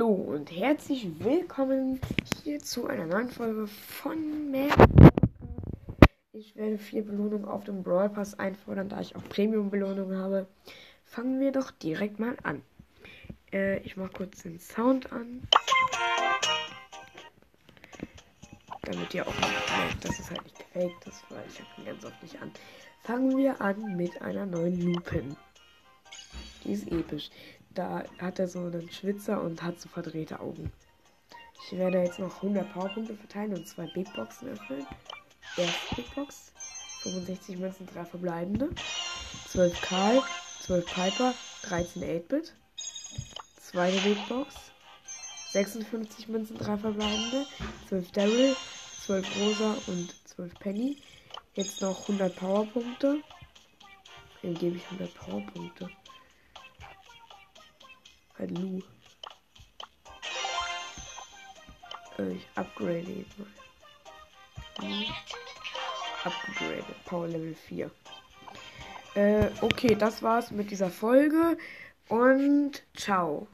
Hallo und herzlich willkommen hier zu einer neuen Folge von Mad Ich werde vier Belohnungen auf dem Brawl Pass einfordern, da ich auch Premium-Belohnungen habe. Fangen wir doch direkt mal an. Äh, ich mache kurz den Sound an. Damit ihr auch merkt, dass es halt nicht gefaked ist, weil ich habe ihn ganz oft nicht an. Fangen wir an mit einer neuen Lupin. Die ist episch. Da hat er so einen Schwitzer und hat so verdrehte Augen. Ich werde jetzt noch 100 Powerpunkte verteilen und zwei Big Boxen öffnen. Erste Big Box. 65 Münzen, 3 verbleibende. 12 Karl, 12 Piper, 13 8-Bit. Zweite Big Box. 56 Münzen, 3 verbleibende. 12 Daryl, 12 Rosa und 12 Penny. Jetzt noch 100 Powerpunkte. Wem gebe ich 100 Powerpunkte? Halt Lu. Äh, ich upgrade ihn mal. Lu. Upgrade. Power Level 4. Äh, okay, das war's mit dieser Folge. Und ciao.